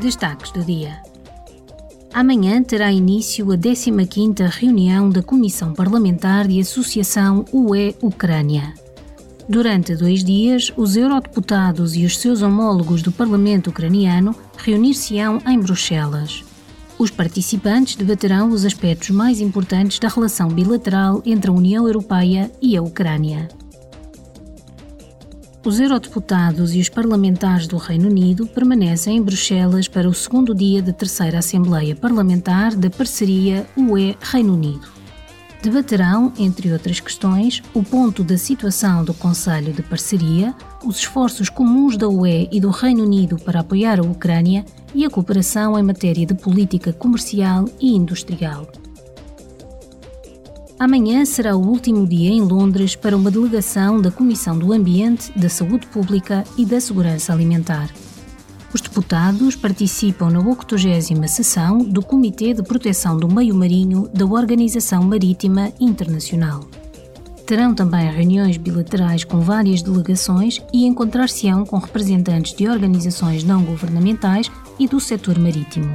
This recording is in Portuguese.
Destaques do dia. Amanhã terá início a 15ª reunião da Comissão Parlamentar de Associação UE-Ucrânia. Durante dois dias, os eurodeputados e os seus homólogos do Parlamento ucraniano reunir-se-ão em Bruxelas. Os participantes debaterão os aspectos mais importantes da relação bilateral entre a União Europeia e a Ucrânia. Os eurodeputados e os parlamentares do Reino Unido permanecem em Bruxelas para o segundo dia da terceira Assembleia Parlamentar da Parceria UE-Reino Unido debaterão, entre outras questões, o ponto da situação do Conselho de Parceria, os esforços comuns da UE e do Reino Unido para apoiar a Ucrânia e a cooperação em matéria de política comercial e industrial. Amanhã será o último dia em Londres para uma delegação da Comissão do Ambiente, da Saúde Pública e da Segurança Alimentar. Os deputados participam na 80 sessão do Comitê de Proteção do Meio Marinho da Organização Marítima Internacional. Terão também reuniões bilaterais com várias delegações e encontrar-se-ão com representantes de organizações não governamentais e do setor marítimo.